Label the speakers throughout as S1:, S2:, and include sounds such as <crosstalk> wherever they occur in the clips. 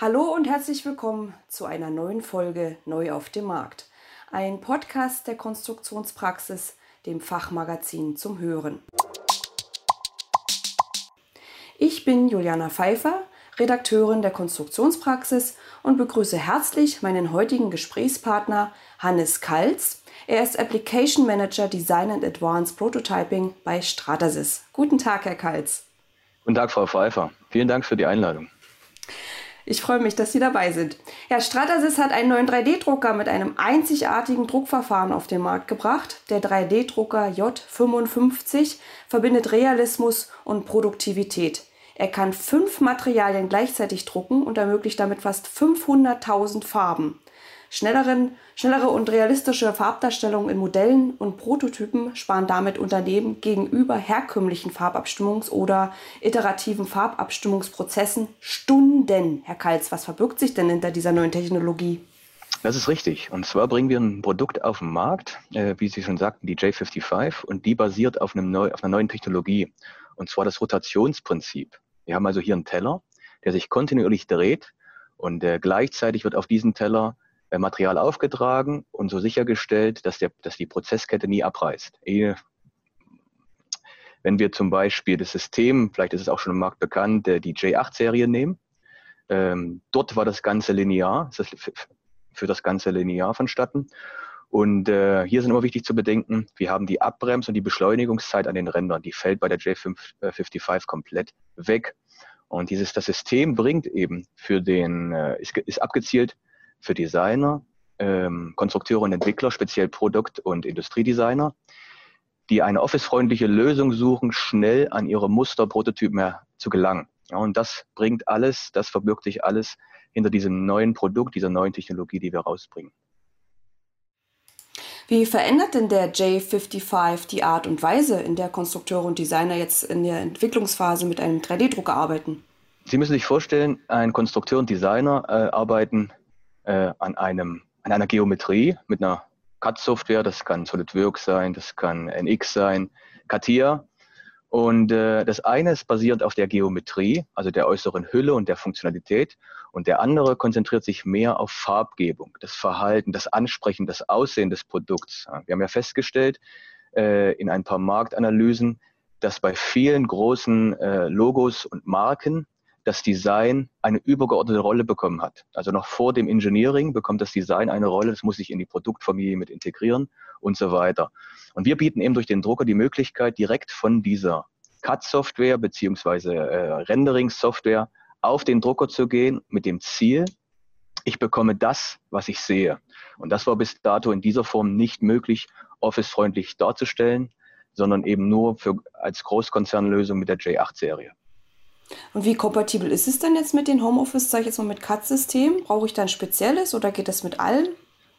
S1: Hallo und herzlich willkommen zu einer neuen Folge Neu auf dem Markt. Ein Podcast der Konstruktionspraxis, dem Fachmagazin zum Hören. Ich bin Juliana Pfeiffer, Redakteurin der Konstruktionspraxis und begrüße herzlich meinen heutigen Gesprächspartner Hannes Kalz. Er ist Application Manager Design and Advanced Prototyping bei Stratasys. Guten Tag, Herr Kalz.
S2: Guten Tag, Frau Pfeiffer. Vielen Dank für die Einladung.
S1: Ich freue mich, dass Sie dabei sind. Ja, Stratasys hat einen neuen 3D-Drucker mit einem einzigartigen Druckverfahren auf den Markt gebracht. Der 3D-Drucker J55 verbindet Realismus und Produktivität. Er kann fünf Materialien gleichzeitig drucken und ermöglicht damit fast 500.000 Farben. Schnelleren, schnellere und realistische Farbdarstellungen in Modellen und Prototypen sparen damit Unternehmen gegenüber herkömmlichen Farbabstimmungs- oder iterativen Farbabstimmungsprozessen Stunden. Herr Kalz, was verbirgt sich denn hinter dieser neuen Technologie?
S2: Das ist richtig. Und zwar bringen wir ein Produkt auf den Markt, äh, wie Sie schon sagten, die J55, und die basiert auf, neu, auf einer neuen Technologie. Und zwar das Rotationsprinzip. Wir haben also hier einen Teller, der sich kontinuierlich dreht und äh, gleichzeitig wird auf diesen Teller Material aufgetragen und so sichergestellt, dass, der, dass die Prozesskette nie abreißt. Wenn wir zum Beispiel das System, vielleicht ist es auch schon im Markt bekannt, äh, die J8-Serie nehmen, ähm, dort war das Ganze linear, das für das Ganze linear vonstatten. Und äh, hier sind immer wichtig zu bedenken, wir haben die Abbremse und die Beschleunigungszeit an den Rändern, die fällt bei der J55 komplett weg. Und dieses, das System bringt eben für den, äh, ist, ist abgezielt für Designer, ähm, Konstrukteure und Entwickler, speziell Produkt- und Industriedesigner, die eine office-freundliche Lösung suchen, schnell an ihre Musterprototypen zu gelangen. Ja, und das bringt alles, das verbirgt sich alles hinter diesem neuen Produkt, dieser neuen Technologie, die wir rausbringen.
S1: Wie verändert denn der J55 die Art und Weise, in der Konstrukteure und Designer jetzt in der Entwicklungsphase mit einem 3D-Drucker arbeiten?
S2: Sie müssen sich vorstellen, ein Konstrukteur und Designer äh, arbeiten äh, an, einem, an einer Geometrie mit einer CAD-Software, das kann SolidWorks sein, das kann NX sein, CATIA. Und äh, das eine ist basiert auf der Geometrie, also der äußeren Hülle und der Funktionalität. Und der andere konzentriert sich mehr auf Farbgebung, das Verhalten, das Ansprechen, das Aussehen des Produkts. Wir haben ja festgestellt äh, in ein paar Marktanalysen, dass bei vielen großen äh, Logos und Marken das Design eine übergeordnete Rolle bekommen hat. Also noch vor dem Engineering bekommt das Design eine Rolle, das muss sich in die Produktfamilie mit integrieren und so weiter. Und wir bieten eben durch den Drucker die Möglichkeit, direkt von dieser CAD-Software beziehungsweise äh, Rendering-Software auf den Drucker zu gehen mit dem Ziel, ich bekomme das, was ich sehe. Und das war bis dato in dieser Form nicht möglich, office-freundlich darzustellen, sondern eben nur für, als Großkonzernlösung mit der J8-Serie.
S1: Und wie kompatibel ist es denn jetzt mit den Homeoffice, sage ich jetzt mal mit CAD-System? Brauche ich da ein spezielles oder geht das mit allen?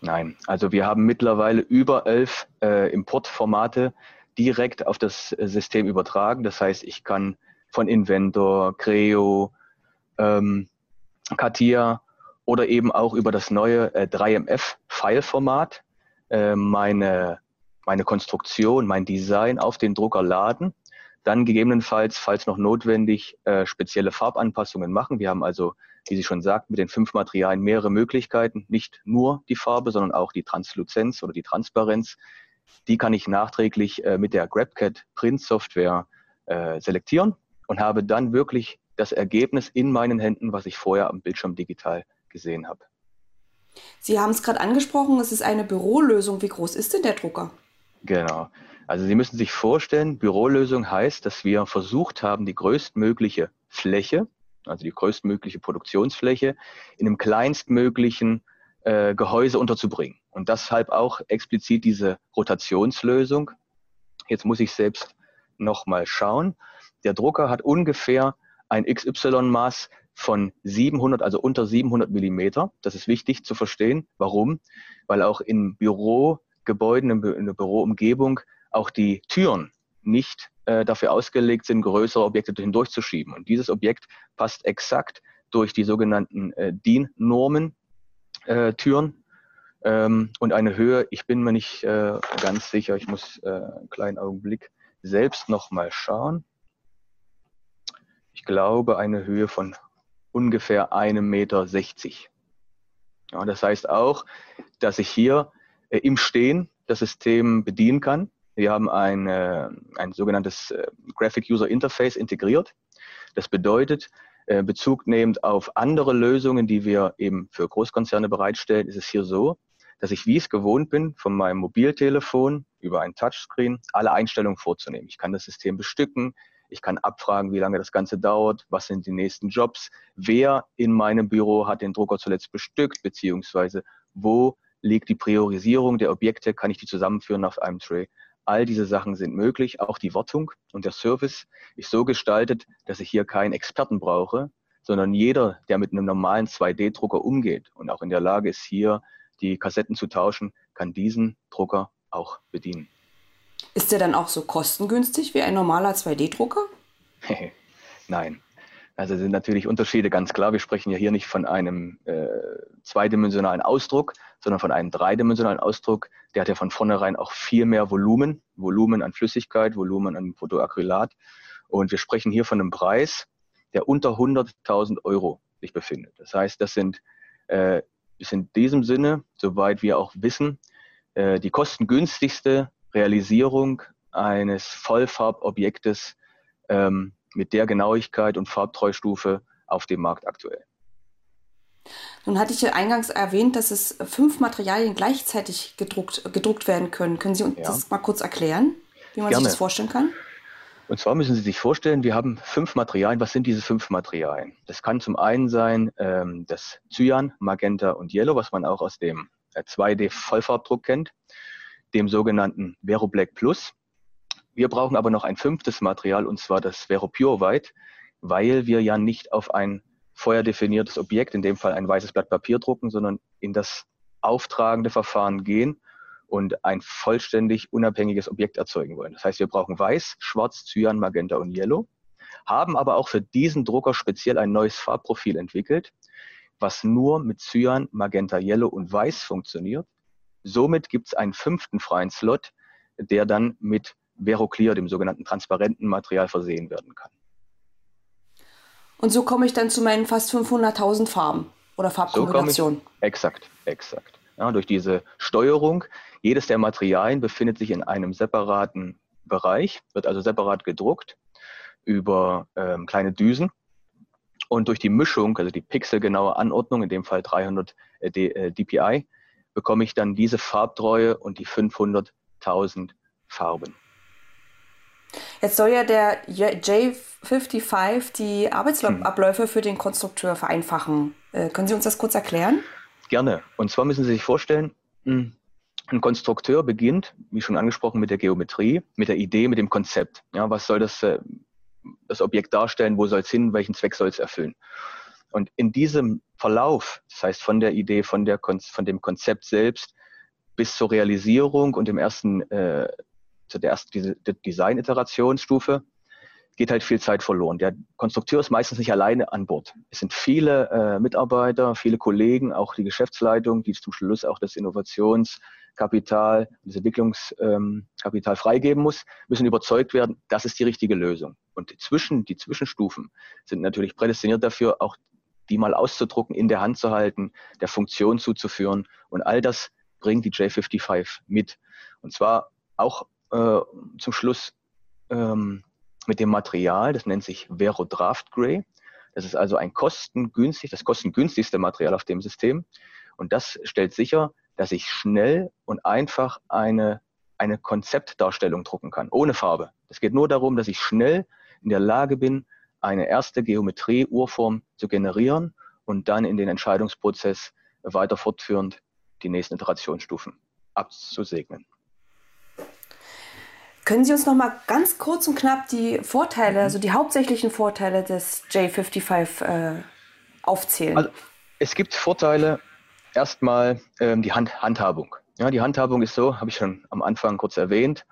S2: Nein, also wir haben mittlerweile über elf äh, Importformate direkt auf das äh, System übertragen. Das heißt, ich kann von Inventor, Creo, ähm, CATIA oder eben auch über das neue äh, 3MF-File-Format äh, meine, meine Konstruktion, mein Design auf den Drucker laden dann gegebenenfalls, falls noch notwendig, äh, spezielle Farbanpassungen machen. Wir haben also, wie Sie schon sagt, mit den fünf Materialien mehrere Möglichkeiten. Nicht nur die Farbe, sondern auch die Transluzenz oder die Transparenz. Die kann ich nachträglich äh, mit der GrabCAD Print Software äh, selektieren und habe dann wirklich das Ergebnis in meinen Händen, was ich vorher am Bildschirm digital gesehen habe.
S1: Sie haben es gerade angesprochen, es ist eine Bürolösung. Wie groß ist denn der Drucker?
S2: Genau. Also Sie müssen sich vorstellen, Bürolösung heißt, dass wir versucht haben, die größtmögliche Fläche, also die größtmögliche Produktionsfläche, in einem kleinstmöglichen äh, Gehäuse unterzubringen. Und deshalb auch explizit diese Rotationslösung. Jetzt muss ich selbst nochmal schauen. Der Drucker hat ungefähr ein XY-Maß von 700, also unter 700 Millimeter. Das ist wichtig zu verstehen. Warum? Weil auch in Bürogebäuden, in der Büroumgebung auch die Türen nicht äh, dafür ausgelegt sind, größere Objekte hindurchzuschieben. Und dieses Objekt passt exakt durch die sogenannten äh, DIN-Normen äh, Türen ähm, und eine Höhe, ich bin mir nicht äh, ganz sicher, ich muss äh, einen kleinen Augenblick selbst nochmal schauen. Ich glaube eine Höhe von ungefähr einem Meter. sechzig. Ja, das heißt auch, dass ich hier äh, im Stehen das System bedienen kann. Wir haben ein, äh, ein sogenanntes äh, Graphic User Interface integriert. Das bedeutet, äh, Bezug nehmend auf andere Lösungen, die wir eben für Großkonzerne bereitstellen, ist es hier so, dass ich, wie es gewohnt bin, von meinem Mobiltelefon über ein Touchscreen alle Einstellungen vorzunehmen. Ich kann das System bestücken, ich kann abfragen, wie lange das Ganze dauert, was sind die nächsten Jobs, wer in meinem Büro hat den Drucker zuletzt bestückt, beziehungsweise wo liegt die Priorisierung der Objekte, kann ich die zusammenführen auf einem Tray. All diese Sachen sind möglich. Auch die Wartung und der Service ist so gestaltet, dass ich hier keinen Experten brauche, sondern jeder, der mit einem normalen 2D-Drucker umgeht und auch in der Lage ist, hier die Kassetten zu tauschen, kann diesen Drucker auch bedienen.
S1: Ist der dann auch so kostengünstig wie ein normaler 2D-Drucker? <laughs>
S2: Nein. Also sind natürlich Unterschiede, ganz klar. Wir sprechen ja hier nicht von einem äh, zweidimensionalen Ausdruck, sondern von einem dreidimensionalen Ausdruck. Der hat ja von vornherein auch viel mehr Volumen, Volumen an Flüssigkeit, Volumen an Fotoacrylat. Und wir sprechen hier von einem Preis, der unter 100.000 Euro sich befindet. Das heißt, das sind äh, ist in diesem Sinne, soweit wir auch wissen, äh, die kostengünstigste Realisierung eines Vollfarbobjektes ähm, mit der Genauigkeit und Farbtreustufe auf dem Markt aktuell.
S1: Nun hatte ich ja eingangs erwähnt, dass es fünf Materialien gleichzeitig gedruckt, gedruckt werden können. Können Sie uns ja. das mal kurz erklären, wie man Gerne. sich das vorstellen kann?
S2: Und zwar müssen Sie sich vorstellen, wir haben fünf Materialien. Was sind diese fünf Materialien? Das kann zum einen sein ähm, das Cyan, Magenta und Yellow, was man auch aus dem 2D-Vollfarbdruck kennt, dem sogenannten Vero Black Plus. Wir brauchen aber noch ein fünftes Material, und zwar das Vero Pure White, weil wir ja nicht auf ein vorher definiertes Objekt, in dem Fall ein weißes Blatt Papier drucken, sondern in das auftragende Verfahren gehen und ein vollständig unabhängiges Objekt erzeugen wollen. Das heißt, wir brauchen Weiß, Schwarz, Cyan, Magenta und Yellow, haben aber auch für diesen Drucker speziell ein neues Farbprofil entwickelt, was nur mit Cyan, Magenta, Yellow und Weiß funktioniert. Somit gibt es einen fünften freien Slot, der dann mit Veroclear, dem sogenannten transparenten Material, versehen werden kann.
S1: Und so komme ich dann zu meinen fast 500.000 Farben oder Farbkombinationen. So
S2: exakt, exakt. Ja, durch diese Steuerung jedes der Materialien befindet sich in einem separaten Bereich, wird also separat gedruckt über ähm, kleine Düsen. Und durch die Mischung, also die pixelgenaue Anordnung, in dem Fall 300 äh, äh dpi, bekomme ich dann diese Farbtreue und die 500.000 Farben.
S1: Jetzt soll ja der J55 die Arbeitsabläufe für den Konstrukteur vereinfachen. Äh, können Sie uns das kurz erklären?
S2: Gerne. Und zwar müssen Sie sich vorstellen, hm, ein Konstrukteur beginnt, wie schon angesprochen, mit der Geometrie, mit der Idee, mit dem Konzept. Ja, was soll das, äh, das Objekt darstellen? Wo soll es hin? Welchen Zweck soll es erfüllen? Und in diesem Verlauf, das heißt von der Idee, von, der, von dem Konzept selbst bis zur Realisierung und dem ersten, äh, zu der ersten Design-Iterationsstufe, geht halt viel Zeit verloren. Der Konstrukteur ist meistens nicht alleine an Bord. Es sind viele äh, Mitarbeiter, viele Kollegen, auch die Geschäftsleitung, die zum Schluss auch das Innovationskapital, das Entwicklungskapital ähm, freigeben muss, müssen überzeugt werden, das ist die richtige Lösung. Und zwischen, die Zwischenstufen sind natürlich prädestiniert dafür, auch die mal auszudrucken, in der Hand zu halten, der Funktion zuzuführen. Und all das bringt die J55 mit. Und zwar auch äh, zum Schluss ähm, mit dem Material, das nennt sich Vero Draft Gray. Das ist also ein kostengünstig, das kostengünstigste Material auf dem System. Und das stellt sicher, dass ich schnell und einfach eine, eine Konzeptdarstellung drucken kann, ohne Farbe. Es geht nur darum, dass ich schnell in der Lage bin, eine erste Geometrie-Urform zu generieren und dann in den Entscheidungsprozess weiter fortführend die nächsten Iterationsstufen abzusegnen.
S1: Können Sie uns noch mal ganz kurz und knapp die Vorteile, also die hauptsächlichen Vorteile des J55 äh, aufzählen? Also,
S2: es gibt Vorteile. Erstmal ähm, die Hand Handhabung. Ja, die Handhabung ist so, habe ich schon am Anfang kurz erwähnt,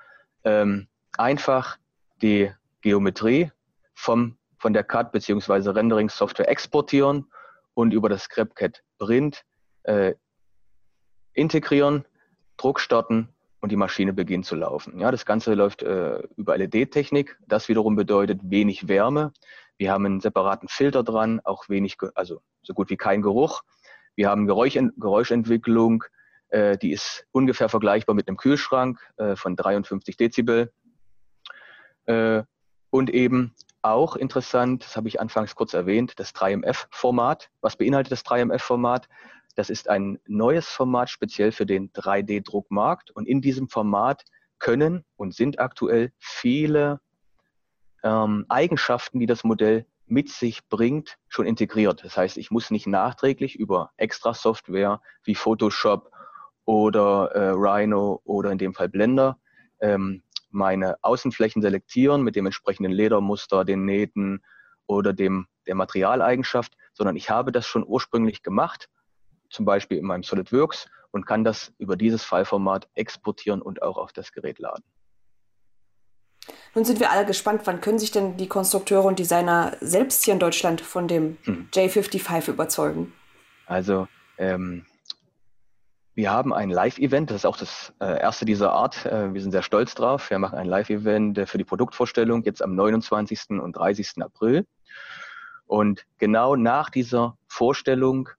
S2: ähm, einfach die Geometrie vom, von der CAD bzw. Rendering-Software exportieren und über das ScrapCAD Print äh, integrieren, Druck starten und die Maschine beginnt zu laufen. Ja, das Ganze läuft äh, über LED-Technik. Das wiederum bedeutet wenig Wärme, Wir haben einen separaten Filter dran, auch wenig, also so gut wie kein Geruch. Wir haben Geräuschentwicklung, äh, die ist ungefähr vergleichbar mit einem Kühlschrank äh, von 53 Dezibel. Äh, und eben auch interessant, das habe ich anfangs kurz erwähnt, das 3MF-Format. Was beinhaltet das 3MF-Format? Das ist ein neues Format speziell für den 3D-Druckmarkt. Und in diesem Format können und sind aktuell viele ähm, Eigenschaften, die das Modell mit sich bringt, schon integriert. Das heißt, ich muss nicht nachträglich über extra Software wie Photoshop oder äh, Rhino oder in dem Fall Blender ähm, meine Außenflächen selektieren mit dem entsprechenden Ledermuster, den Nähten oder dem, der Materialeigenschaft, sondern ich habe das schon ursprünglich gemacht, zum Beispiel in meinem SolidWorks und kann das über dieses Fileformat exportieren und auch auf das Gerät laden.
S1: Nun sind wir alle gespannt, wann können sich denn die Konstrukteure und Designer selbst hier in Deutschland von dem hm. J55 überzeugen?
S2: Also ähm, wir haben ein Live-Event, das ist auch das äh, erste dieser Art. Äh, wir sind sehr stolz drauf. Wir machen ein Live-Event äh, für die Produktvorstellung jetzt am 29. und 30. April. Und genau nach dieser Vorstellung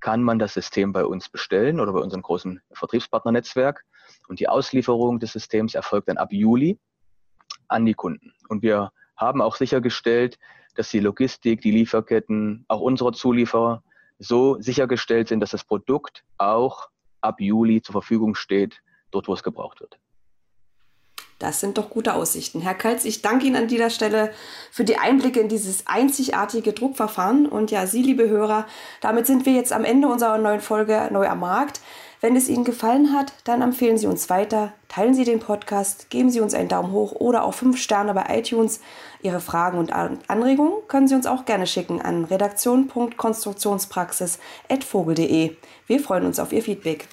S2: kann man das System bei uns bestellen oder bei unserem großen Vertriebspartnernetzwerk. Und die Auslieferung des Systems erfolgt dann ab Juli an die Kunden. Und wir haben auch sichergestellt, dass die Logistik, die Lieferketten, auch unsere Zulieferer so sichergestellt sind, dass das Produkt auch ab Juli zur Verfügung steht, dort wo es gebraucht wird.
S1: Das sind doch gute Aussichten. Herr Kalz, ich danke Ihnen an dieser Stelle für die Einblicke in dieses einzigartige Druckverfahren. Und ja, Sie, liebe Hörer, damit sind wir jetzt am Ende unserer neuen Folge Neu am Markt. Wenn es Ihnen gefallen hat, dann empfehlen Sie uns weiter, teilen Sie den Podcast, geben Sie uns einen Daumen hoch oder auch fünf Sterne bei iTunes. Ihre Fragen und Anregungen können Sie uns auch gerne schicken an redaktion.konstruktionspraxis.vogel.de. Wir freuen uns auf Ihr Feedback.